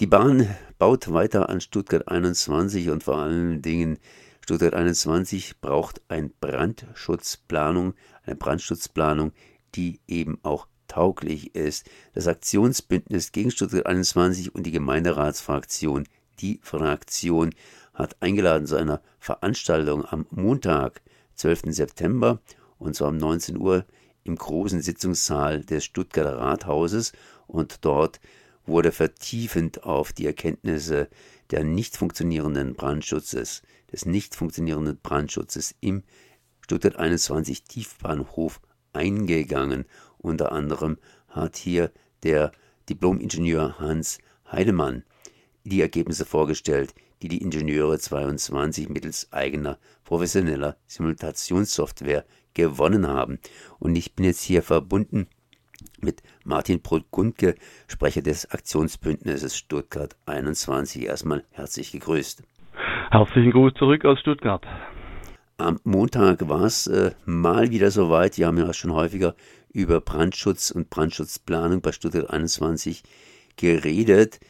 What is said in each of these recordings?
Die Bahn baut weiter an Stuttgart 21 und vor allen Dingen Stuttgart 21 braucht eine Brandschutzplanung, eine Brandschutzplanung, die eben auch tauglich ist. Das Aktionsbündnis gegen Stuttgart 21 und die Gemeinderatsfraktion, die Fraktion, hat eingeladen zu einer Veranstaltung am Montag, 12. September, und zwar um 19 Uhr im großen Sitzungssaal des Stuttgarter Rathauses und dort wurde vertiefend auf die Erkenntnisse der nicht funktionierenden Brandschutzes, des nicht funktionierenden Brandschutzes im Stuttgart 21 Tiefbahnhof eingegangen. Unter anderem hat hier der Diplom-Ingenieur Hans Heidemann die Ergebnisse vorgestellt, die die Ingenieure 22 mittels eigener professioneller Simulationssoftware gewonnen haben. Und ich bin jetzt hier verbunden mit Martin Brot-Gundke, Sprecher des Aktionsbündnisses Stuttgart 21. Erstmal herzlich gegrüßt. Herzlichen Gruß zurück aus Stuttgart. Am Montag war es äh, mal wieder soweit. Wir haben ja schon häufiger über Brandschutz und Brandschutzplanung bei Stuttgart 21 geredet.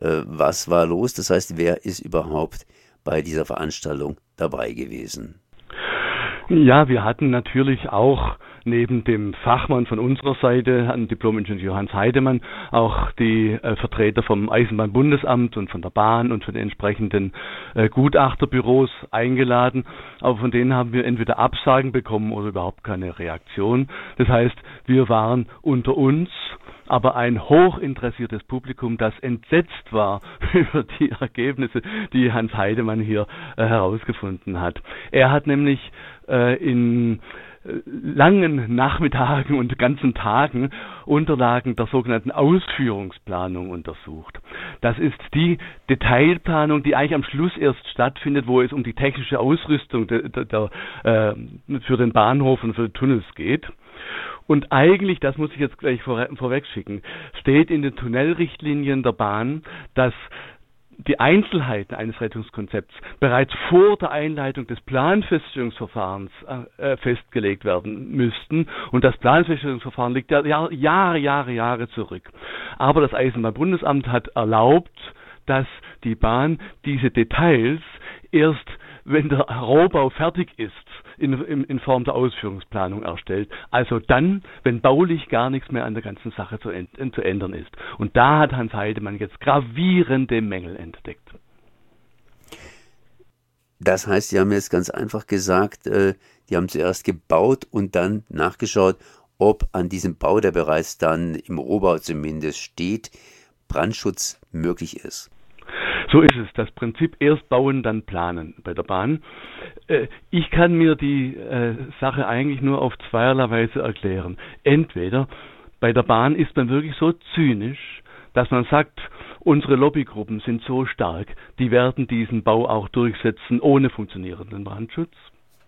Äh, was war los? Das heißt, wer ist überhaupt bei dieser Veranstaltung dabei gewesen? Ja, wir hatten natürlich auch neben dem Fachmann von unserer Seite, Diplom-Ingenieur Hans Heidemann, auch die äh, Vertreter vom Eisenbahnbundesamt und von der Bahn und von den entsprechenden äh, Gutachterbüros eingeladen. Aber von denen haben wir entweder Absagen bekommen oder überhaupt keine Reaktion. Das heißt, wir waren unter uns aber ein hochinteressiertes Publikum, das entsetzt war über die Ergebnisse, die Hans Heidemann hier äh, herausgefunden hat. Er hat nämlich äh, in langen Nachmittagen und ganzen Tagen Unterlagen der sogenannten Ausführungsplanung untersucht. Das ist die Detailplanung, die eigentlich am Schluss erst stattfindet, wo es um die technische Ausrüstung de, de, de, äh, für den Bahnhof und für Tunnels geht. Und eigentlich, das muss ich jetzt gleich vor, vorweg schicken, steht in den Tunnelrichtlinien der Bahn, dass die Einzelheiten eines Rettungskonzepts bereits vor der Einleitung des Planfeststellungsverfahrens äh, festgelegt werden müssten. Und das Planfeststellungsverfahren liegt ja Jahre, Jahre, Jahre zurück. Aber das Eisenbahnbundesamt hat erlaubt, dass die Bahn diese Details erst, wenn der Rohbau fertig ist, in, in, in Form der Ausführungsplanung erstellt. Also dann, wenn baulich gar nichts mehr an der ganzen Sache zu, zu ändern ist. Und da hat Hans Heidemann jetzt gravierende Mängel entdeckt. Das heißt, Sie haben jetzt ganz einfach gesagt, äh, die haben zuerst gebaut und dann nachgeschaut, ob an diesem Bau, der bereits dann im Rohbau zumindest steht, Brandschutz möglich ist. So ist es. Das Prinzip erst bauen, dann planen bei der Bahn. Äh, ich kann mir die äh, Sache eigentlich nur auf zweierlei Weise erklären. Entweder bei der Bahn ist man wirklich so zynisch, dass man sagt, unsere Lobbygruppen sind so stark, die werden diesen Bau auch durchsetzen ohne funktionierenden Brandschutz.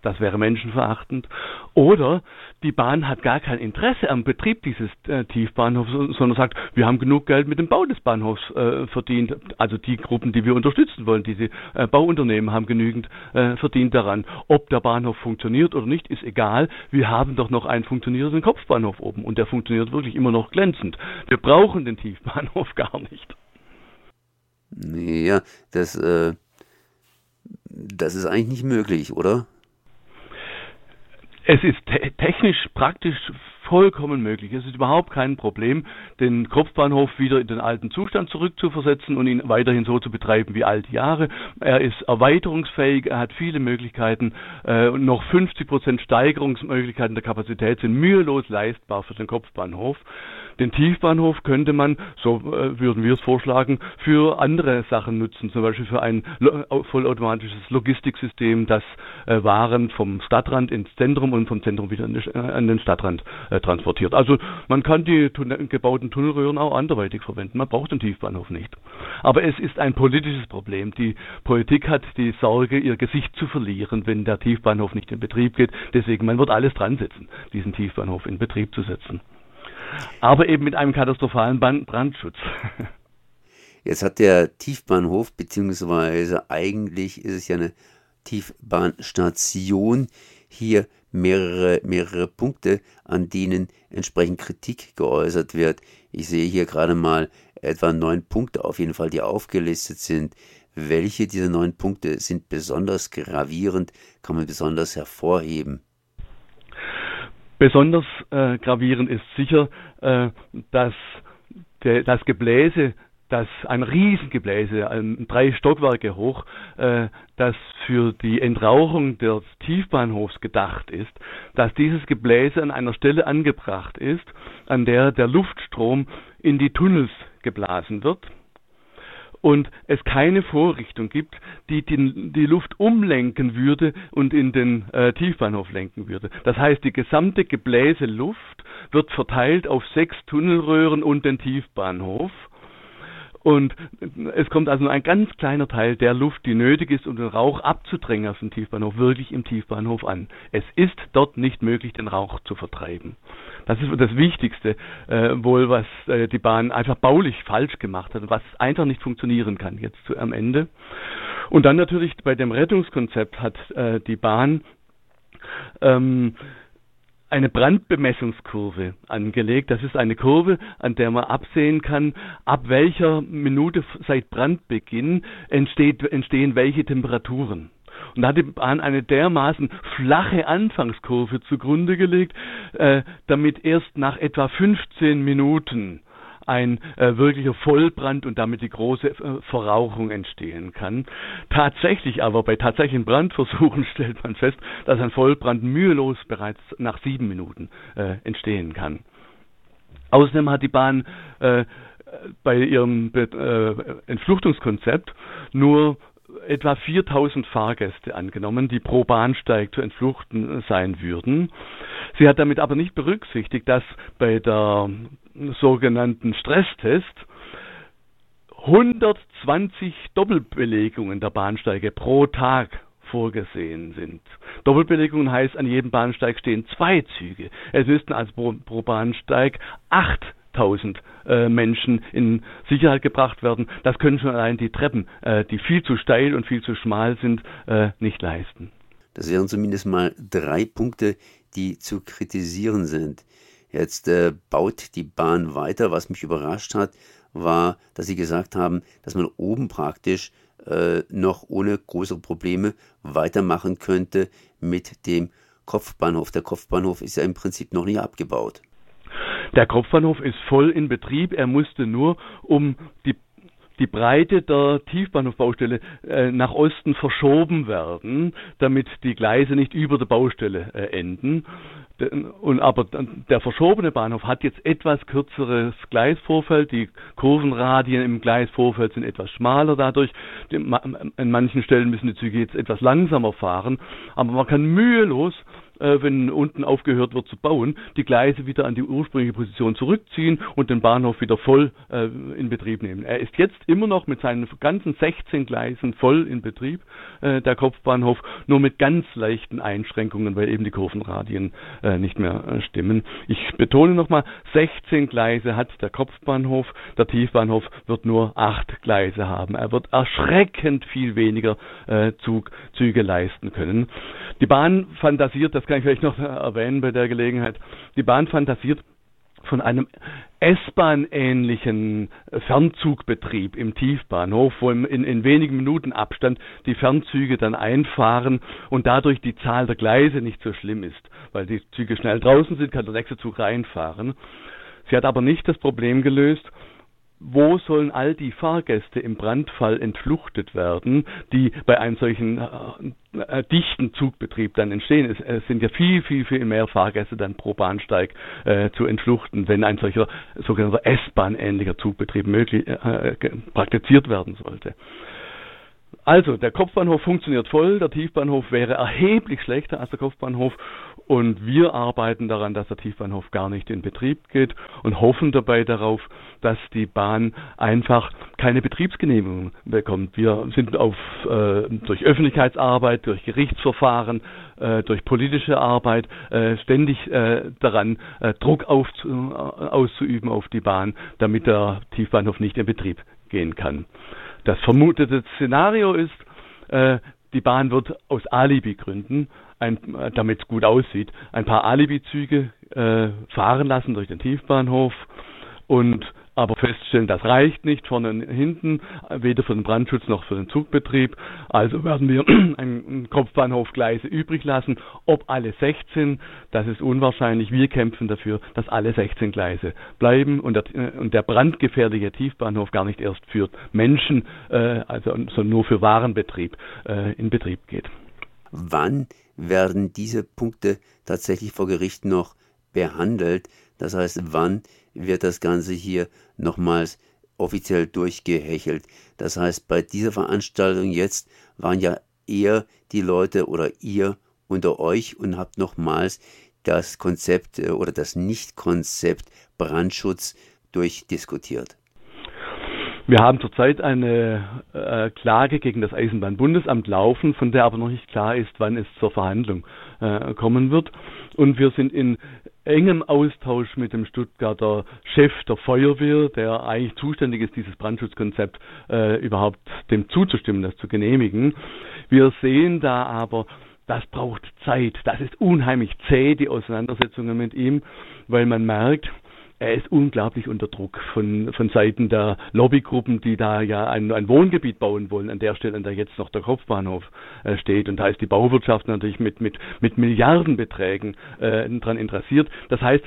Das wäre menschenverachtend. Oder die Bahn hat gar kein Interesse am Betrieb dieses äh, Tiefbahnhofs, sondern sagt, wir haben genug Geld mit dem Bau des Bahnhofs äh, verdient. Also die Gruppen, die wir unterstützen wollen, diese äh, Bauunternehmen haben genügend äh, verdient daran. Ob der Bahnhof funktioniert oder nicht, ist egal. Wir haben doch noch einen funktionierenden Kopfbahnhof oben und der funktioniert wirklich immer noch glänzend. Wir brauchen den Tiefbahnhof gar nicht. Ja, das, äh, das ist eigentlich nicht möglich, oder? Es ist te technisch praktisch vollkommen möglich. Es ist überhaupt kein Problem, den Kopfbahnhof wieder in den alten Zustand zurückzuversetzen und ihn weiterhin so zu betreiben wie alte Jahre. Er ist erweiterungsfähig, er hat viele Möglichkeiten. Äh, noch 50 Prozent Steigerungsmöglichkeiten der Kapazität sind mühelos leistbar für den Kopfbahnhof. Den Tiefbahnhof könnte man, so äh, würden wir es vorschlagen, für andere Sachen nutzen, zum Beispiel für ein vollautomatisches Logistiksystem, das äh, Waren vom Stadtrand ins Zentrum und vom Zentrum wieder an den Stadtrand äh, transportiert. Also man kann die gebauten Tunnelröhren auch anderweitig verwenden. Man braucht den Tiefbahnhof nicht. Aber es ist ein politisches Problem. Die Politik hat die Sorge, ihr Gesicht zu verlieren, wenn der Tiefbahnhof nicht in Betrieb geht. Deswegen, man wird alles dran setzen, diesen Tiefbahnhof in Betrieb zu setzen aber eben mit einem katastrophalen Brandschutz. Jetzt hat der Tiefbahnhof, beziehungsweise eigentlich ist es ja eine Tiefbahnstation, hier mehrere, mehrere Punkte, an denen entsprechend Kritik geäußert wird. Ich sehe hier gerade mal etwa neun Punkte auf jeden Fall, die aufgelistet sind. Welche dieser neun Punkte sind besonders gravierend, kann man besonders hervorheben? Besonders äh, gravierend ist sicher, äh, dass der, das Gebläse das ein Riesengebläse, ein, drei Stockwerke hoch, äh, das für die Entrauchung des Tiefbahnhofs gedacht ist, dass dieses Gebläse an einer Stelle angebracht ist, an der der Luftstrom in die Tunnels geblasen wird und es keine Vorrichtung gibt, die, die die Luft umlenken würde und in den äh, Tiefbahnhof lenken würde. Das heißt, die gesamte Gebläseluft wird verteilt auf sechs Tunnelröhren und den Tiefbahnhof und es kommt also nur ein ganz kleiner Teil der Luft, die nötig ist, um den Rauch abzudrängen aus dem Tiefbahnhof, wirklich im Tiefbahnhof an. Es ist dort nicht möglich, den Rauch zu vertreiben. Das ist das Wichtigste, äh, wohl, was äh, die Bahn einfach baulich falsch gemacht hat was einfach nicht funktionieren kann jetzt zu, am Ende. Und dann natürlich bei dem Rettungskonzept hat äh, die Bahn ähm, eine Brandbemessungskurve angelegt. Das ist eine Kurve, an der man absehen kann, ab welcher Minute seit Brandbeginn entsteht, entstehen welche Temperaturen. Und da hat die Bahn eine dermaßen flache Anfangskurve zugrunde gelegt, äh, damit erst nach etwa 15 Minuten ein äh, wirklicher Vollbrand und damit die große äh, Verrauchung entstehen kann. Tatsächlich aber bei tatsächlichen Brandversuchen stellt man fest, dass ein Vollbrand mühelos bereits nach sieben Minuten äh, entstehen kann. Außerdem hat die Bahn äh, bei ihrem äh, Entfluchtungskonzept nur etwa 4000 Fahrgäste angenommen, die pro Bahnsteig zu entfluchten sein würden. Sie hat damit aber nicht berücksichtigt, dass bei der sogenannten Stresstest 120 Doppelbelegungen der Bahnsteige pro Tag vorgesehen sind. Doppelbelegung heißt, an jedem Bahnsteig stehen zwei Züge. Es müssten also pro, pro Bahnsteig 8000 äh, Menschen in Sicherheit gebracht werden. Das können schon allein die Treppen, äh, die viel zu steil und viel zu schmal sind, äh, nicht leisten. Das wären zumindest mal drei Punkte, die zu kritisieren sind. Jetzt äh, baut die Bahn weiter. Was mich überrascht hat, war, dass sie gesagt haben, dass man oben praktisch äh, noch ohne größere Probleme weitermachen könnte mit dem Kopfbahnhof. Der Kopfbahnhof ist ja im Prinzip noch nie abgebaut. Der Kopfbahnhof ist voll in Betrieb. Er musste nur um die die Breite der Tiefbahnhofbaustelle äh, nach Osten verschoben werden, damit die Gleise nicht über der Baustelle äh, enden. Und aber der verschobene Bahnhof hat jetzt etwas kürzeres Gleisvorfeld. Die Kurvenradien im Gleisvorfeld sind etwas schmaler dadurch. An manchen Stellen müssen die Züge jetzt etwas langsamer fahren. Aber man kann mühelos wenn unten aufgehört wird zu bauen, die Gleise wieder an die ursprüngliche Position zurückziehen und den Bahnhof wieder voll äh, in Betrieb nehmen. Er ist jetzt immer noch mit seinen ganzen 16 Gleisen voll in Betrieb, äh, der Kopfbahnhof, nur mit ganz leichten Einschränkungen, weil eben die Kurvenradien äh, nicht mehr äh, stimmen. Ich betone nochmal, 16 Gleise hat der Kopfbahnhof, der Tiefbahnhof wird nur 8 Gleise haben. Er wird erschreckend viel weniger äh, Zug, Züge leisten können. Die Bahn fantasiert, das kann ich vielleicht noch erwähnen bei der Gelegenheit, die Bahn fantasiert von einem S-Bahn-ähnlichen Fernzugbetrieb im Tiefbahnhof, wo in, in, wenigen Minuten Abstand die Fernzüge dann einfahren und dadurch die Zahl der Gleise nicht so schlimm ist, weil die Züge schnell draußen sind, kann der nächste Zug reinfahren. Sie hat aber nicht das Problem gelöst, wo sollen all die Fahrgäste im Brandfall entfluchtet werden, die bei einem solchen äh, äh, dichten Zugbetrieb dann entstehen. Es, es, sind ja viel, viel, viel mehr Fahrgäste dann pro Bahnsteig äh, zu entfluchten, wenn ein solcher sogenannter S-Bahn-ähnlicher Zugbetrieb möglich äh, praktiziert werden sollte. Also, der Kopfbahnhof funktioniert voll, der Tiefbahnhof wäre erheblich schlechter als der Kopfbahnhof und wir arbeiten daran, dass der Tiefbahnhof gar nicht in Betrieb geht und hoffen dabei darauf, dass die Bahn einfach keine Betriebsgenehmigung bekommt. Wir sind auf, äh, durch Öffentlichkeitsarbeit, durch Gerichtsverfahren, äh, durch politische Arbeit äh, ständig äh, daran, äh, Druck aufzu, äh, auszuüben auf die Bahn, damit der Tiefbahnhof nicht in Betrieb gehen kann. Das vermutete Szenario ist, die Bahn wird aus Alibi-Gründen, damit es gut aussieht, ein paar Alibi-Züge äh, fahren lassen durch den Tiefbahnhof und aber feststellen, das reicht nicht vorne und hinten, weder für den Brandschutz noch für den Zugbetrieb. Also werden wir einen Kopfbahnhofgleise übrig lassen. Ob alle 16, das ist unwahrscheinlich. Wir kämpfen dafür, dass alle 16 Gleise bleiben und der, und der brandgefährliche Tiefbahnhof gar nicht erst für Menschen, äh, also sondern nur für Warenbetrieb äh, in Betrieb geht. Wann werden diese Punkte tatsächlich vor Gericht noch behandelt? Das heißt, wann wird das Ganze hier nochmals offiziell durchgehechelt? Das heißt, bei dieser Veranstaltung jetzt waren ja eher die Leute oder ihr unter euch und habt nochmals das Konzept äh, oder das Nicht-Konzept Brandschutz durchdiskutiert. Wir haben zurzeit eine äh, Klage gegen das Eisenbahnbundesamt laufen, von der aber noch nicht klar ist, wann es zur Verhandlung äh, kommen wird. Und wir sind in engem Austausch mit dem Stuttgarter Chef der Feuerwehr, der eigentlich zuständig ist, dieses Brandschutzkonzept äh, überhaupt dem zuzustimmen, das zu genehmigen. Wir sehen da aber, das braucht Zeit. Das ist unheimlich zäh, die Auseinandersetzungen mit ihm, weil man merkt, er ist unglaublich unter Druck von, von Seiten der Lobbygruppen, die da ja ein, ein Wohngebiet bauen wollen, an der Stelle, an der jetzt noch der Kopfbahnhof äh, steht. Und da ist die Bauwirtschaft natürlich mit, mit, mit Milliardenbeträgen äh, dran interessiert. Das heißt,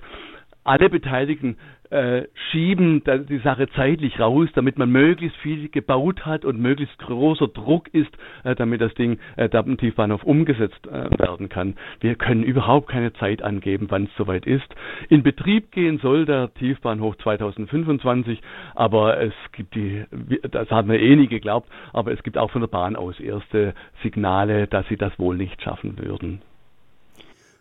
alle Beteiligten äh, schieben die Sache zeitlich raus, damit man möglichst viel gebaut hat und möglichst großer Druck ist, äh, damit das Ding äh, der Tiefbahnhof umgesetzt äh, werden kann. Wir können überhaupt keine Zeit angeben, wann es soweit ist. In Betrieb gehen soll der Tiefbahnhof 2025, aber es gibt die, das haben wir eh nie geglaubt, aber es gibt auch von der Bahn aus erste Signale, dass sie das wohl nicht schaffen würden.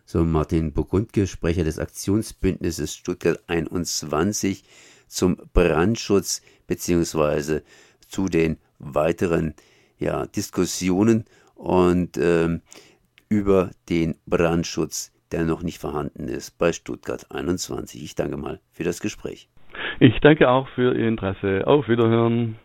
So Martin Burgundke, Sprecher des Aktionsbündnisses Stuttgart 21 zum Brandschutz beziehungsweise zu den weiteren ja, Diskussionen und ähm, über den Brandschutz, der noch nicht vorhanden ist bei Stuttgart 21. Ich danke mal für das Gespräch. Ich danke auch für Ihr Interesse. Auf Wiederhören.